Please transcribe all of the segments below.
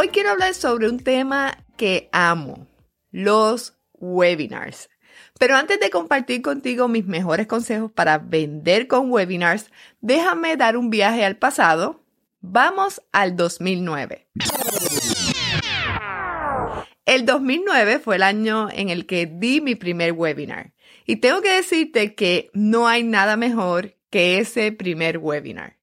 Hoy quiero hablar sobre un tema que amo, los webinars. Pero antes de compartir contigo mis mejores consejos para vender con webinars, déjame dar un viaje al pasado. Vamos al 2009. El 2009 fue el año en el que di mi primer webinar. Y tengo que decirte que no hay nada mejor que ese primer webinar.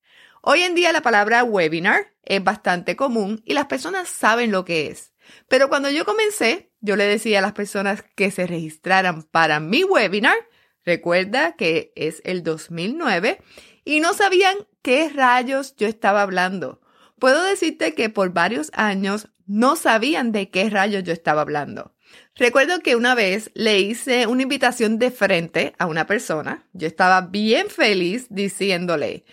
Hoy en día la palabra webinar es bastante común y las personas saben lo que es. Pero cuando yo comencé, yo le decía a las personas que se registraran para mi webinar, recuerda que es el 2009, y no sabían qué rayos yo estaba hablando. Puedo decirte que por varios años no sabían de qué rayos yo estaba hablando. Recuerdo que una vez le hice una invitación de frente a una persona. Yo estaba bien feliz diciéndole,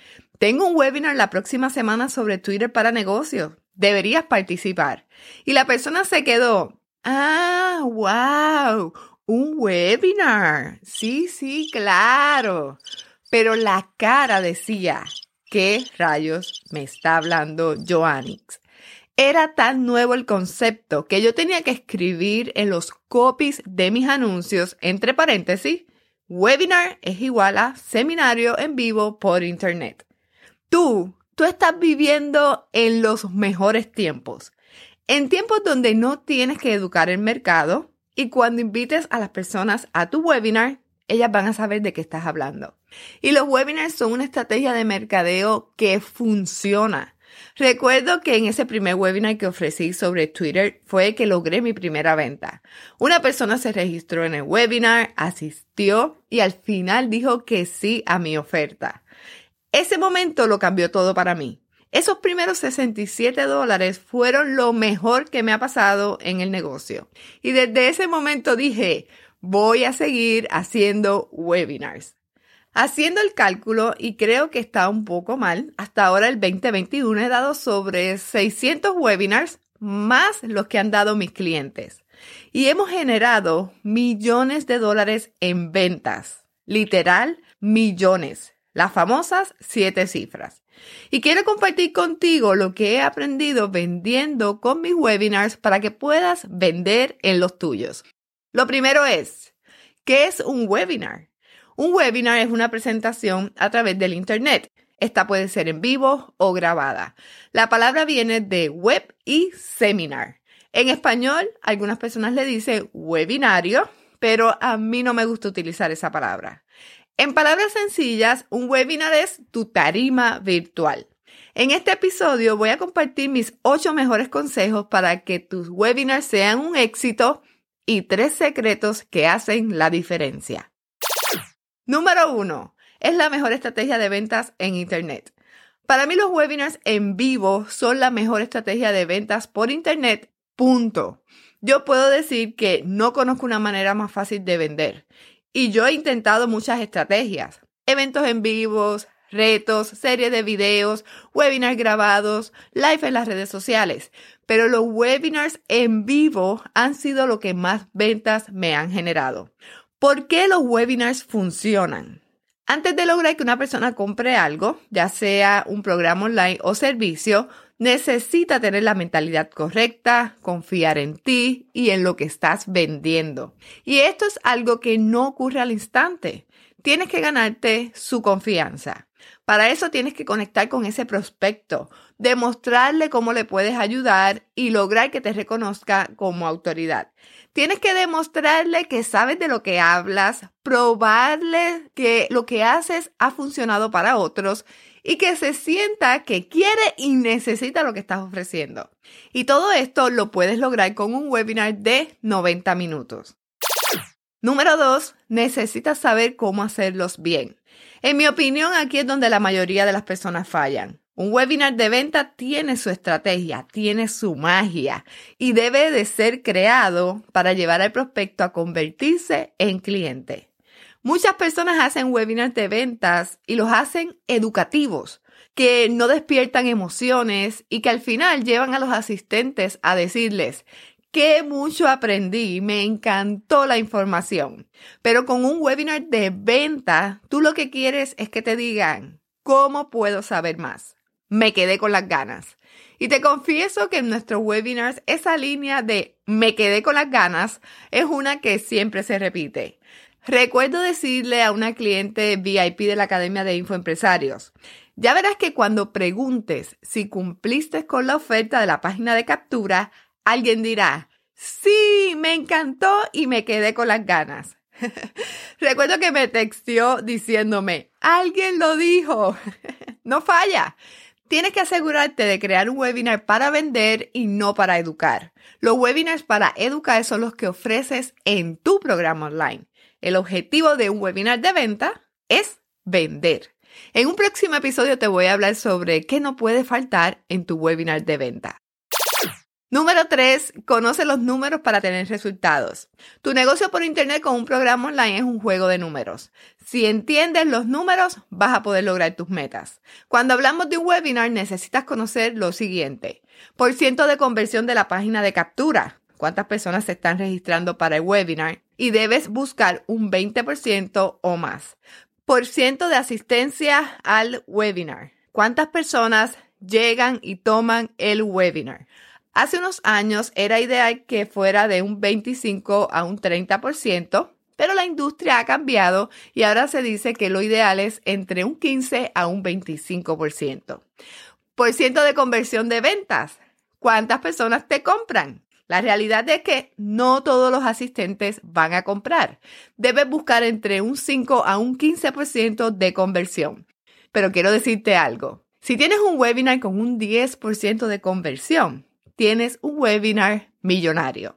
tengo un webinar la próxima semana sobre Twitter para negocios. Deberías participar. Y la persona se quedó. Ah, wow. Un webinar. Sí, sí, claro. Pero la cara decía, ¿qué rayos me está hablando Joannix? Era tan nuevo el concepto que yo tenía que escribir en los copies de mis anuncios, entre paréntesis, webinar es igual a seminario en vivo por internet tú, tú estás viviendo en los mejores tiempos, en tiempos donde no tienes que educar el mercado y cuando invites a las personas a tu webinar, ellas van a saber de qué estás hablando. Y los webinars son una estrategia de mercadeo que funciona. Recuerdo que en ese primer webinar que ofrecí sobre Twitter fue que logré mi primera venta. Una persona se registró en el webinar, asistió y al final dijo que sí a mi oferta. Ese momento lo cambió todo para mí. Esos primeros 67 dólares fueron lo mejor que me ha pasado en el negocio. Y desde ese momento dije, voy a seguir haciendo webinars. Haciendo el cálculo, y creo que está un poco mal, hasta ahora el 2021 he dado sobre 600 webinars más los que han dado mis clientes. Y hemos generado millones de dólares en ventas. Literal, millones las famosas siete cifras. Y quiero compartir contigo lo que he aprendido vendiendo con mis webinars para que puedas vender en los tuyos. Lo primero es, ¿qué es un webinar? Un webinar es una presentación a través del Internet. Esta puede ser en vivo o grabada. La palabra viene de web y seminar. En español, algunas personas le dicen webinario, pero a mí no me gusta utilizar esa palabra. En palabras sencillas, un webinar es tu tarima virtual. En este episodio voy a compartir mis ocho mejores consejos para que tus webinars sean un éxito y tres secretos que hacen la diferencia. Número uno, es la mejor estrategia de ventas en Internet. Para mí los webinars en vivo son la mejor estrategia de ventas por Internet. Punto. Yo puedo decir que no conozco una manera más fácil de vender y yo he intentado muchas estrategias, eventos en vivos, retos, series de videos, webinars grabados, live en las redes sociales. Pero los webinars en vivo han sido lo que más ventas me han generado. ¿Por qué los webinars funcionan? Antes de lograr que una persona compre algo, ya sea un programa online o servicio, necesita tener la mentalidad correcta, confiar en ti y en lo que estás vendiendo. Y esto es algo que no ocurre al instante. Tienes que ganarte su confianza. Para eso tienes que conectar con ese prospecto, demostrarle cómo le puedes ayudar y lograr que te reconozca como autoridad. Tienes que demostrarle que sabes de lo que hablas, probarle que lo que haces ha funcionado para otros y que se sienta que quiere y necesita lo que estás ofreciendo. Y todo esto lo puedes lograr con un webinar de 90 minutos. Número 2. Necesitas saber cómo hacerlos bien. En mi opinión, aquí es donde la mayoría de las personas fallan. Un webinar de venta tiene su estrategia, tiene su magia y debe de ser creado para llevar al prospecto a convertirse en cliente. Muchas personas hacen webinars de ventas y los hacen educativos, que no despiertan emociones y que al final llevan a los asistentes a decirles, que mucho aprendí, me encantó la información. Pero con un webinar de venta, tú lo que quieres es que te digan, ¿cómo puedo saber más? Me quedé con las ganas. Y te confieso que en nuestros webinars esa línea de me quedé con las ganas es una que siempre se repite. Recuerdo decirle a una cliente VIP de la Academia de Infoempresarios, ya verás que cuando preguntes si cumpliste con la oferta de la página de captura, alguien dirá, sí, me encantó y me quedé con las ganas. Recuerdo que me textió diciéndome, alguien lo dijo. no falla. Tienes que asegurarte de crear un webinar para vender y no para educar. Los webinars para educar son los que ofreces en tu programa online. El objetivo de un webinar de venta es vender. En un próximo episodio te voy a hablar sobre qué no puede faltar en tu webinar de venta. Número 3. Conoce los números para tener resultados. Tu negocio por Internet con un programa online es un juego de números. Si entiendes los números, vas a poder lograr tus metas. Cuando hablamos de un webinar, necesitas conocer lo siguiente. Por ciento de conversión de la página de captura. Cuántas personas se están registrando para el webinar. Y debes buscar un 20% o más. Por ciento de asistencia al webinar. ¿Cuántas personas llegan y toman el webinar? Hace unos años era ideal que fuera de un 25 a un 30%, pero la industria ha cambiado y ahora se dice que lo ideal es entre un 15 a un 25%. Por ciento de conversión de ventas. ¿Cuántas personas te compran? La realidad es que no todos los asistentes van a comprar. Debes buscar entre un 5 a un 15% de conversión. Pero quiero decirte algo. Si tienes un webinar con un 10% de conversión, tienes un webinar millonario.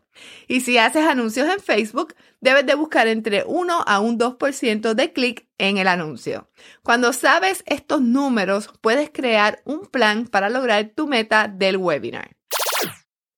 Y si haces anuncios en Facebook, debes de buscar entre 1 a un 2% de clic en el anuncio. Cuando sabes estos números, puedes crear un plan para lograr tu meta del webinar.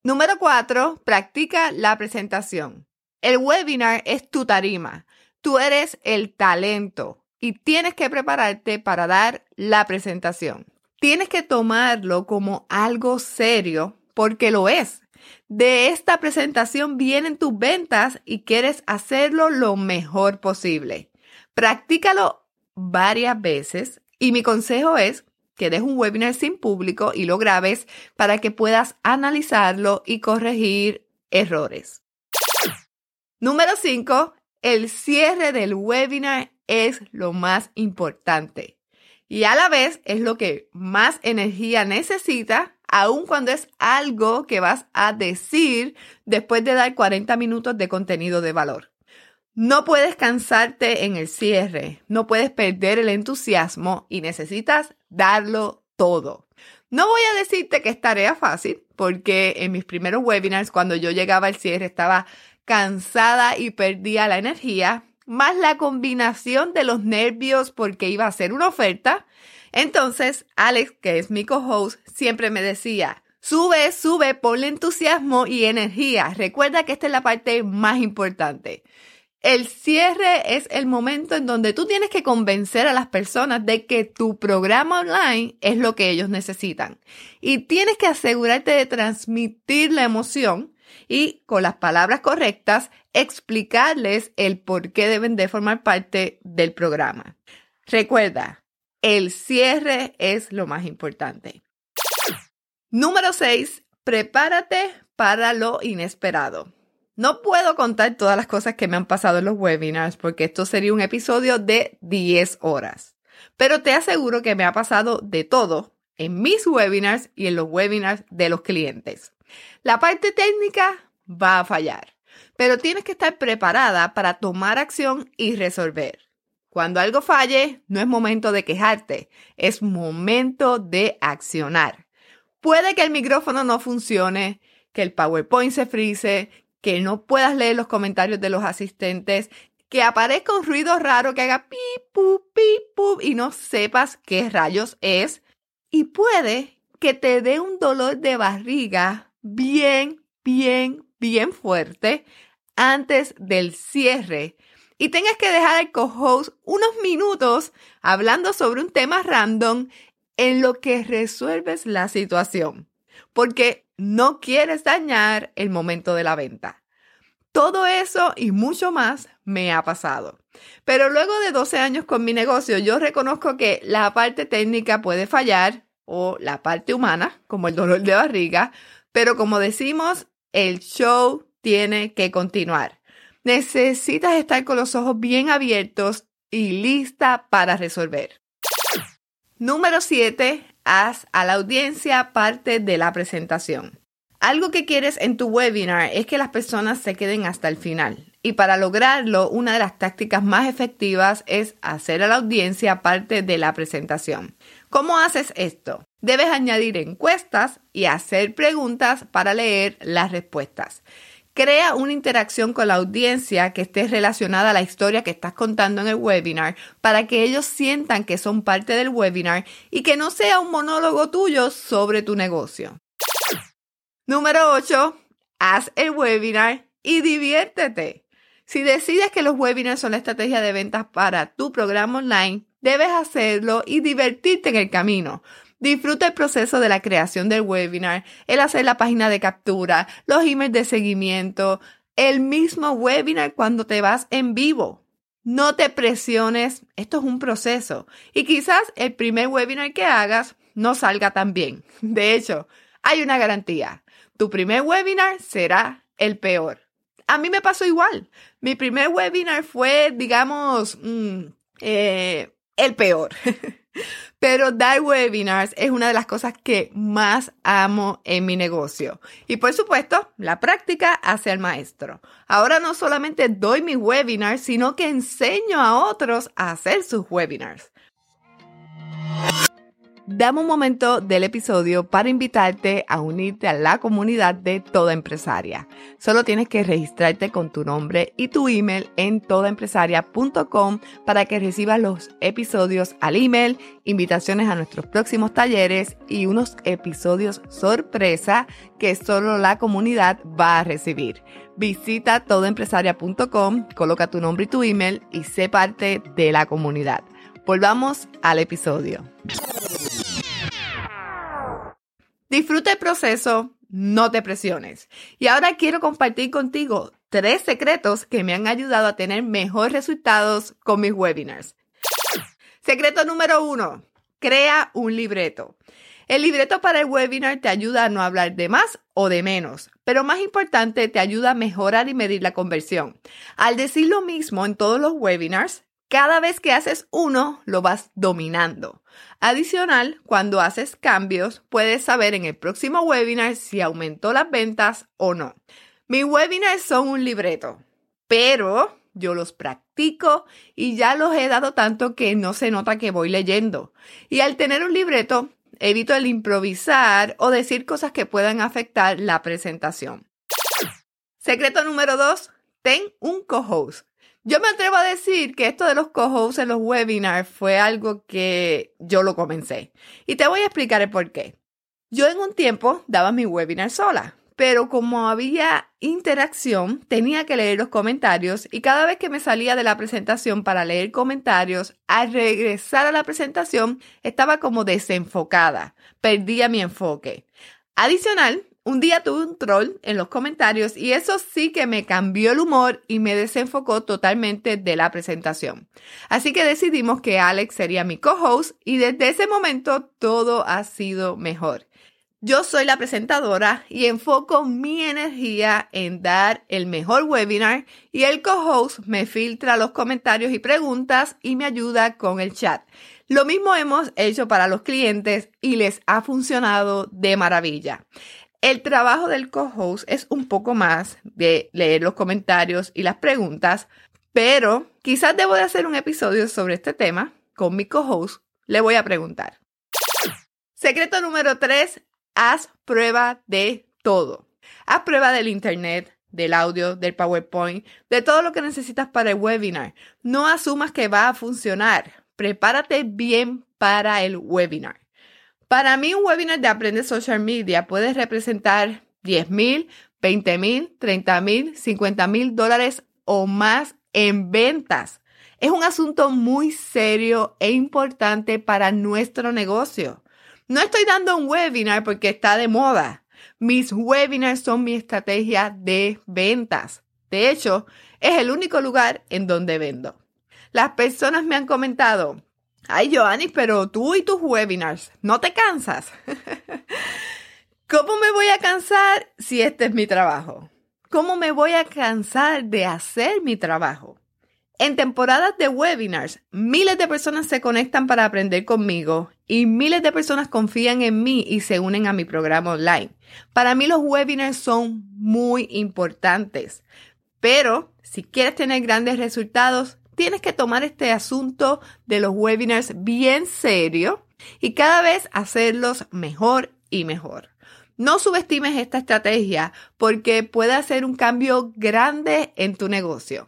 Número 4. Practica la presentación. El webinar es tu tarima. Tú eres el talento y tienes que prepararte para dar la presentación. Tienes que tomarlo como algo serio porque lo es. De esta presentación vienen tus ventas y quieres hacerlo lo mejor posible. Practícalo varias veces y mi consejo es que des un webinar sin público y lo grabes para que puedas analizarlo y corregir errores. Número 5. El cierre del webinar es lo más importante y a la vez es lo que más energía necesita aun cuando es algo que vas a decir después de dar 40 minutos de contenido de valor. No puedes cansarte en el cierre, no puedes perder el entusiasmo y necesitas darlo todo. No voy a decirte que es tarea fácil, porque en mis primeros webinars, cuando yo llegaba al cierre, estaba cansada y perdía la energía, más la combinación de los nervios porque iba a ser una oferta entonces, Alex, que es mi co-host, siempre me decía, sube, sube, ponle entusiasmo y energía. Recuerda que esta es la parte más importante. El cierre es el momento en donde tú tienes que convencer a las personas de que tu programa online es lo que ellos necesitan. Y tienes que asegurarte de transmitir la emoción y con las palabras correctas explicarles el por qué deben de formar parte del programa. Recuerda, el cierre es lo más importante. Número 6. Prepárate para lo inesperado. No puedo contar todas las cosas que me han pasado en los webinars porque esto sería un episodio de 10 horas. Pero te aseguro que me ha pasado de todo en mis webinars y en los webinars de los clientes. La parte técnica va a fallar, pero tienes que estar preparada para tomar acción y resolver. Cuando algo falle, no es momento de quejarte, es momento de accionar. Puede que el micrófono no funcione, que el PowerPoint se frise, que no puedas leer los comentarios de los asistentes, que aparezca un ruido raro que haga pip, pup y no sepas qué rayos es. y puede que te dé un dolor de barriga bien, bien, bien fuerte antes del cierre y tengas que dejar al co-host unos minutos hablando sobre un tema random en lo que resuelves la situación, porque no quieres dañar el momento de la venta. Todo eso y mucho más me ha pasado. Pero luego de 12 años con mi negocio, yo reconozco que la parte técnica puede fallar o la parte humana, como el dolor de barriga, pero como decimos, el show tiene que continuar. Necesitas estar con los ojos bien abiertos y lista para resolver. Número 7. Haz a la audiencia parte de la presentación. Algo que quieres en tu webinar es que las personas se queden hasta el final. Y para lograrlo, una de las tácticas más efectivas es hacer a la audiencia parte de la presentación. ¿Cómo haces esto? Debes añadir encuestas y hacer preguntas para leer las respuestas. Crea una interacción con la audiencia que esté relacionada a la historia que estás contando en el webinar para que ellos sientan que son parte del webinar y que no sea un monólogo tuyo sobre tu negocio. Número 8. Haz el webinar y diviértete. Si decides que los webinars son la estrategia de ventas para tu programa online, debes hacerlo y divertirte en el camino. Disfruta el proceso de la creación del webinar, el hacer la página de captura, los emails de seguimiento, el mismo webinar cuando te vas en vivo. No te presiones, esto es un proceso y quizás el primer webinar que hagas no salga tan bien. De hecho, hay una garantía. Tu primer webinar será el peor. A mí me pasó igual. Mi primer webinar fue, digamos, mm, eh, el peor. Pero dar webinars es una de las cosas que más amo en mi negocio. Y por supuesto, la práctica hace al maestro. Ahora no solamente doy mis webinars, sino que enseño a otros a hacer sus webinars. Dame un momento del episodio para invitarte a unirte a la comunidad de Toda Empresaria. Solo tienes que registrarte con tu nombre y tu email en todaempresaria.com para que recibas los episodios al email, invitaciones a nuestros próximos talleres y unos episodios sorpresa que solo la comunidad va a recibir. Visita todaempresaria.com, coloca tu nombre y tu email y sé parte de la comunidad. Volvamos al episodio. Disfruta el proceso, no te presiones. Y ahora quiero compartir contigo tres secretos que me han ayudado a tener mejores resultados con mis webinars. Secreto número uno, crea un libreto. El libreto para el webinar te ayuda a no hablar de más o de menos, pero más importante, te ayuda a mejorar y medir la conversión. Al decir lo mismo en todos los webinars, cada vez que haces uno, lo vas dominando. Adicional, cuando haces cambios, puedes saber en el próximo webinar si aumentó las ventas o no. Mis webinars son un libreto, pero yo los practico y ya los he dado tanto que no se nota que voy leyendo. Y al tener un libreto, evito el improvisar o decir cosas que puedan afectar la presentación. Secreto número dos, ten un co-host. Yo me atrevo a decir que esto de los co-hosts en los webinars fue algo que yo lo comencé. Y te voy a explicar el por qué. Yo en un tiempo daba mi webinar sola, pero como había interacción, tenía que leer los comentarios y cada vez que me salía de la presentación para leer comentarios, al regresar a la presentación estaba como desenfocada, perdía mi enfoque. Adicional, un día tuve un troll en los comentarios y eso sí que me cambió el humor y me desenfocó totalmente de la presentación. Así que decidimos que Alex sería mi co-host y desde ese momento todo ha sido mejor. Yo soy la presentadora y enfoco mi energía en dar el mejor webinar y el co-host me filtra los comentarios y preguntas y me ayuda con el chat. Lo mismo hemos hecho para los clientes y les ha funcionado de maravilla. El trabajo del co-host es un poco más de leer los comentarios y las preguntas, pero quizás debo de hacer un episodio sobre este tema con mi co-host. Le voy a preguntar. Secreto número 3, haz prueba de todo. Haz prueba del internet, del audio, del PowerPoint, de todo lo que necesitas para el webinar. No asumas que va a funcionar. Prepárate bien para el webinar. Para mí un webinar de Aprende Social Media puede representar 10 mil, 20 mil, 30 mil, 50 mil dólares o más en ventas. Es un asunto muy serio e importante para nuestro negocio. No estoy dando un webinar porque está de moda. Mis webinars son mi estrategia de ventas. De hecho, es el único lugar en donde vendo. Las personas me han comentado, ay Joanny, pero tú y tus webinars, ¿no te cansas? ¿Cómo me voy a cansar si este es mi trabajo? ¿Cómo me voy a cansar de hacer mi trabajo? En temporadas de webinars, miles de personas se conectan para aprender conmigo y miles de personas confían en mí y se unen a mi programa online. Para mí los webinars son muy importantes, pero si quieres tener grandes resultados, tienes que tomar este asunto de los webinars bien serio y cada vez hacerlos mejor y mejor. No subestimes esta estrategia porque puede hacer un cambio grande en tu negocio.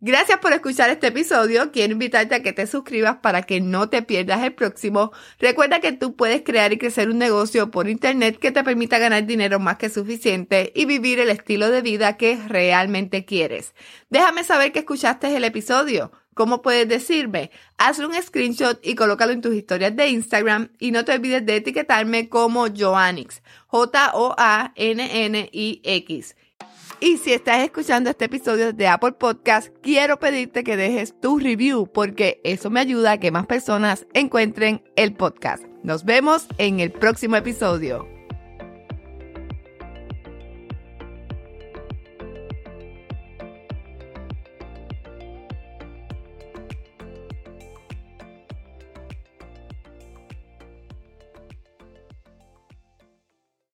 Gracias por escuchar este episodio. Quiero invitarte a que te suscribas para que no te pierdas el próximo. Recuerda que tú puedes crear y crecer un negocio por internet que te permita ganar dinero más que suficiente y vivir el estilo de vida que realmente quieres. Déjame saber que escuchaste el episodio. ¿Cómo puedes decirme? Hazle un screenshot y colócalo en tus historias de Instagram y no te olvides de etiquetarme como Joannix, J-O-A-N-N-I-X. Y si estás escuchando este episodio de Apple Podcast, quiero pedirte que dejes tu review porque eso me ayuda a que más personas encuentren el podcast. Nos vemos en el próximo episodio.